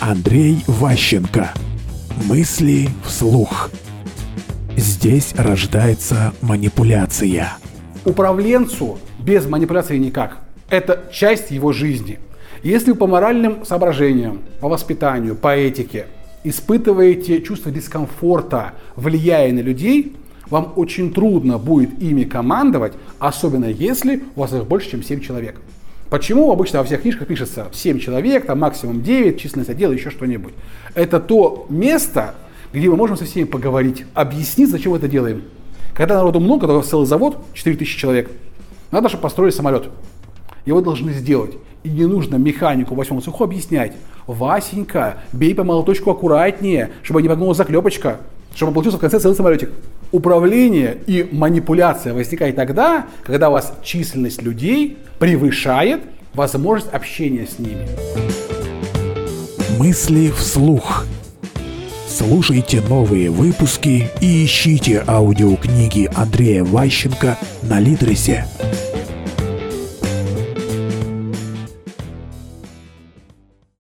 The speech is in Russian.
Андрей Ващенко. Мысли вслух. Здесь рождается манипуляция. Управленцу без манипуляции никак. Это часть его жизни. Если по моральным соображениям, по воспитанию, по этике испытываете чувство дискомфорта, влияя на людей, вам очень трудно будет ими командовать, особенно если у вас их больше, чем 7 человек. Почему обычно во всех книжках пишется 7 человек, там максимум 9, численность отдела, еще что-нибудь. Это то место, где мы можем со всеми поговорить, объяснить, зачем мы это делаем. Когда народу много, когда целый завод, 4000 человек, надо, чтобы построили самолет. Его должны сделать. И не нужно механику восьмому цеху объяснять. Васенька, бей по молоточку аккуратнее, чтобы не погнула заклепочка, чтобы получился в конце целый самолетик. Управление и манипуляция возникает тогда, когда у вас численность людей превышает возможность общения с ними. Мысли вслух. Слушайте новые выпуски и ищите аудиокниги Андрея Ващенко на Литресе.